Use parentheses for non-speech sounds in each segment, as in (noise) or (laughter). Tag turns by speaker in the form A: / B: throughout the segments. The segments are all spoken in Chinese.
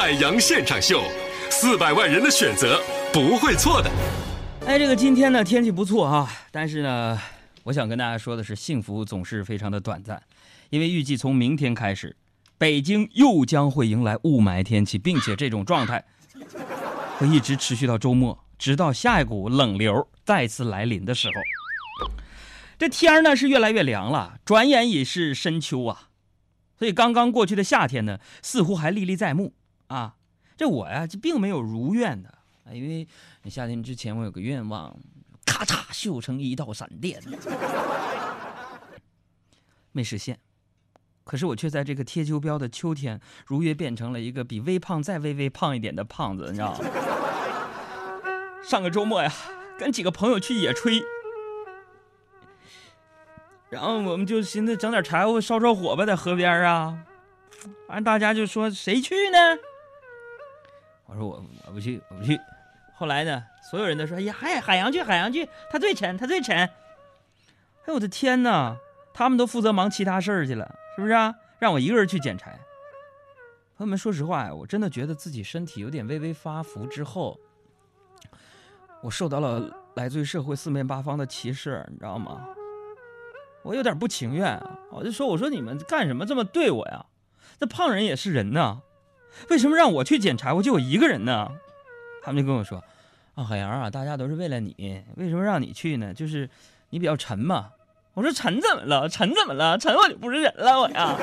A: 海洋现场秀，四百万人的选择不会错的。
B: 哎，这个今天呢天气不错啊，但是呢，我想跟大家说的是，幸福总是非常的短暂，因为预计从明天开始，北京又将会迎来雾霾天气，并且这种状态会一直持续到周末，直到下一股冷流再次来临的时候。这天儿呢是越来越凉了，转眼已是深秋啊，所以刚刚过去的夏天呢，似乎还历历在目啊。这我呀，这并没有如愿的啊，因为夏天之前我有个愿望，咔嚓秀成一道闪电，没实现。可是我却在这个贴秋膘的秋天，如约变成了一个比微胖再微微胖一点的胖子，你知道吗？(laughs) 上个周末呀，跟几个朋友去野炊。然后我们就寻思整点柴火烧烧火吧，在河边啊。完正大家就说谁去呢？我说我我不去，我不去。后来呢，所有人都说哎呀，海海洋去，海洋去，他最沉，他最沉。哎我的天哪！他们都负责忙其他事儿去了，是不是啊？让我一个人去捡柴。朋友们，说实话呀，我真的觉得自己身体有点微微发福之后，我受到了来自于社会四面八方的歧视，你知道吗？我有点不情愿！我就说：“我说你们干什么这么对我呀？这胖人也是人呐，为什么让我去捡柴火就我一个人呢？”他们就跟我说：“啊，海洋啊，大家都是为了你，为什么让你去呢？就是你比较沉嘛。”我说：“沉怎么了？沉怎么了？沉我就不是人了，我呀！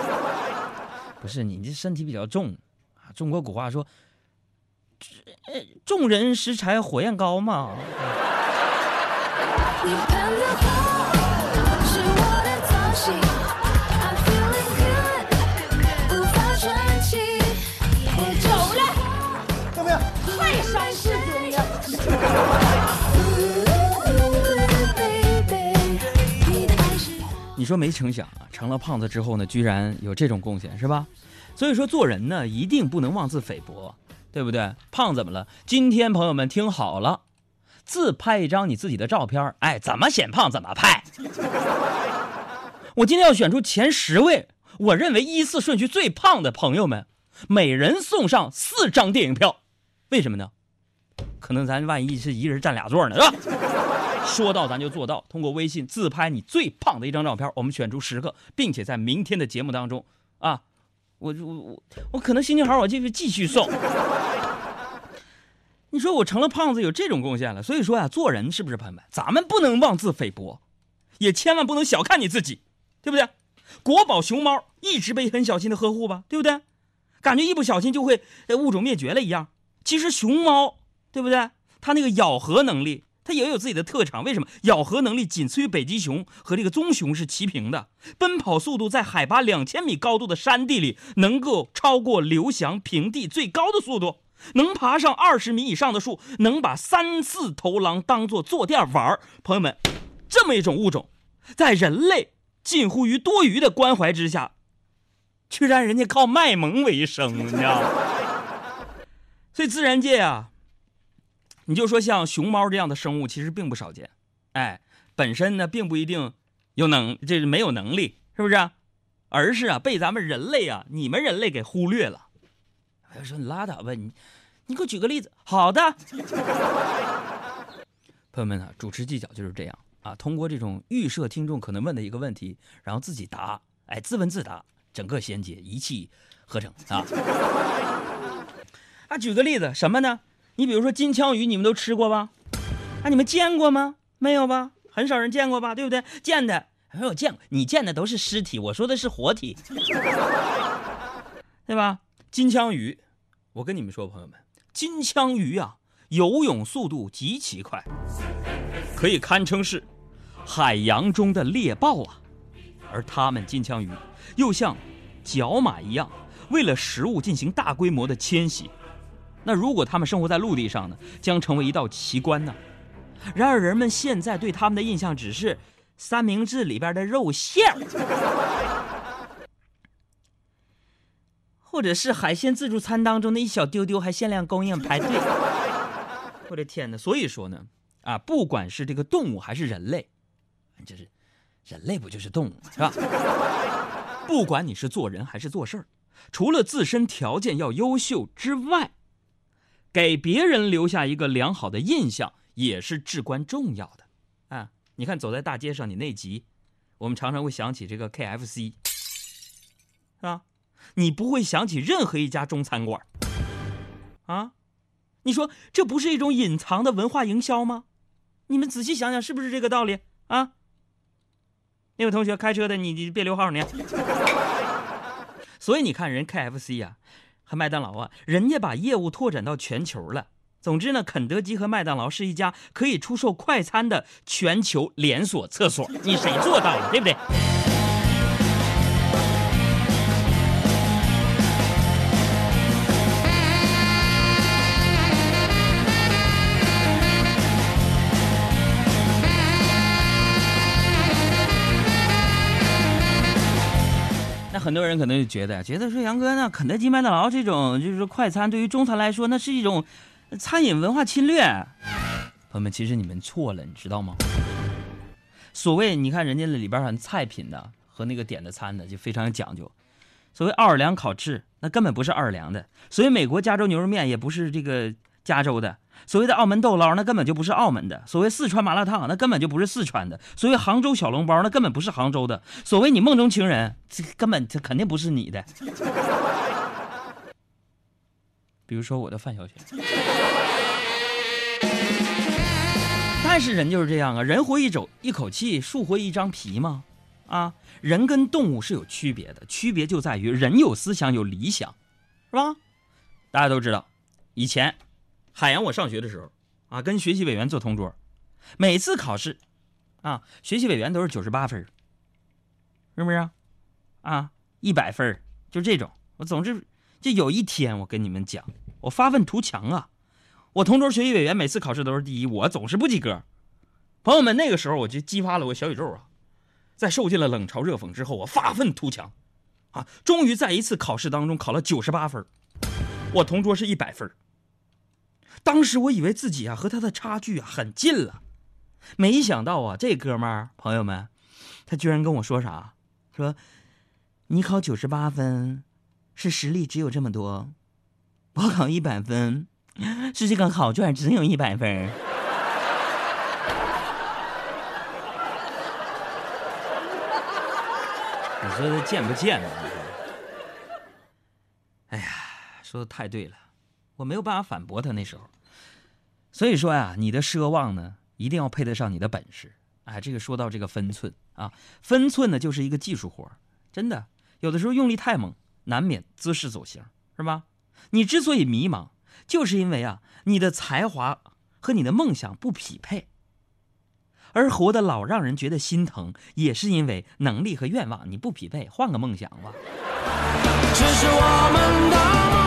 B: (laughs) 不是你这身体比较重啊。中国古话说：‘众人拾柴火焰高’嘛。” (laughs) 你说没成想啊，成了胖子之后呢，居然有这种贡献，是吧？所以说做人呢，一定不能妄自菲薄，对不对？胖怎么了？今天朋友们听好了，自拍一张你自己的照片，哎，怎么显胖怎么拍。我今天要选出前十位我认为依次顺序最胖的朋友们，每人送上四张电影票。为什么呢？可能咱万一是一人占俩座呢，是吧？说到咱就做到，通过微信自拍你最胖的一张照片，我们选出十个，并且在明天的节目当中，啊，我我我我可能心情好，我继续继续送。(laughs) 你说我成了胖子有这种贡献了，所以说呀，做人是不是朋友们？咱们不能妄自菲薄，也千万不能小看你自己，对不对？国宝熊猫一直被很小心的呵护吧，对不对？感觉一不小心就会物种灭绝了一样。其实熊猫，对不对？它那个咬合能力。它也有自己的特长，为什么咬合能力仅次于北极熊和这个棕熊是齐平的？奔跑速度在海拔两千米高度的山地里能够超过刘翔平地最高的速度，能爬上二十米以上的树，能把三四头狼当做坐垫玩朋友们，这么一种物种，在人类近乎于多余的关怀之下，居然人家靠卖萌为生，你知道吗？(laughs) 所以自然界啊。你就说像熊猫这样的生物其实并不少见，哎，本身呢并不一定有能，这是没有能力，是不是？而是啊被咱们人类啊，你们人类给忽略了。我说你拉倒吧，你你给我举个例子。好的，(laughs) 朋友们啊，主持技巧就是这样啊，通过这种预设听众可能问的一个问题，然后自己答，哎，自问自答，整个衔接一气呵成啊。(laughs) 啊，举个例子，什么呢？你比如说金枪鱼，你们都吃过吧？啊，你们见过吗？没有吧？很少人见过吧？对不对？见的没有见过，你见的都是尸体，我说的是活体，对吧？金枪鱼，我跟你们说，朋友们，金枪鱼啊，游泳速度极其快，可以堪称是海洋中的猎豹啊。而它们金枪鱼又像角马一样，为了食物进行大规模的迁徙。那如果他们生活在陆地上呢，将成为一道奇观呢。然而人们现在对他们的印象只是三明治里边的肉馅，或者是海鲜自助餐当中的一小丢丢还限量供应排队。我的天哪！所以说呢，啊，不管是这个动物还是人类，就是人类不就是动物是吧？不管你是做人还是做事儿。除了自身条件要优秀之外，给别人留下一个良好的印象也是至关重要的。啊，你看走在大街上，你内急，我们常常会想起这个 KFC，是吧？你不会想起任何一家中餐馆。啊，你说这不是一种隐藏的文化营销吗？你们仔细想想，是不是这个道理啊？那位同学开车的，你你别留号你。(laughs) 所以你看，人 KFC 呀，和麦当劳啊，人家把业务拓展到全球了。总之呢，肯德基和麦当劳是一家可以出售快餐的全球连锁厕所。你谁做到了，对不对？很多人可能就觉得，觉得说杨哥，那肯德基、麦当劳这种就是快餐，对于中餐来说，那是一种餐饮文化侵略。朋友们，其实你们错了，你知道吗？所谓你看人家那里边儿菜品的和那个点的餐的就非常有讲究。所谓奥尔良烤翅，那根本不是奥尔良的；所以美国加州牛肉面，也不是这个加州的。所谓的澳门豆捞，那根本就不是澳门的；所谓四川麻辣烫，那根本就不是四川的；所谓杭州小笼包，那根本不是杭州的；所谓你梦中情人，这根本这肯定不是你的。(laughs) 比如说我的范晓萱，但是人就是这样啊，人活一走一口气，树活一张皮嘛，啊，人跟动物是有区别的，区别就在于人有思想有理想，是吧？大家都知道，以前。海洋，我上学的时候，啊，跟学习委员做同桌，每次考试，啊，学习委员都是九十八分，是不是？啊，一百分，就这种。我总之，就有一天，我跟你们讲，我发愤图强啊！我同桌学习委员每次考试都是第一，我总是不及格。朋友们，那个时候我就激发了我小宇宙啊，在受尽了冷嘲热讽之后，我发愤图强，啊，终于在一次考试当中考了九十八分，我同桌是一百分。当时我以为自己啊和他的差距啊很近了，没想到啊这哥们儿朋友们，他居然跟我说啥？说你考九十八分，是实力只有这么多；我考一百分，是这个考卷只有一百分。(laughs) 你说他贱不贱呢？哎呀，说的太对了，我没有办法反驳他那时候。所以说呀，你的奢望呢，一定要配得上你的本事。哎，这个说到这个分寸啊，分寸呢就是一个技术活真的，有的时候用力太猛，难免姿势走形，是吧？你之所以迷茫，就是因为啊，你的才华和你的梦想不匹配，而活得老让人觉得心疼，也是因为能力和愿望你不匹配。换个梦想吧。这是我们
C: 的。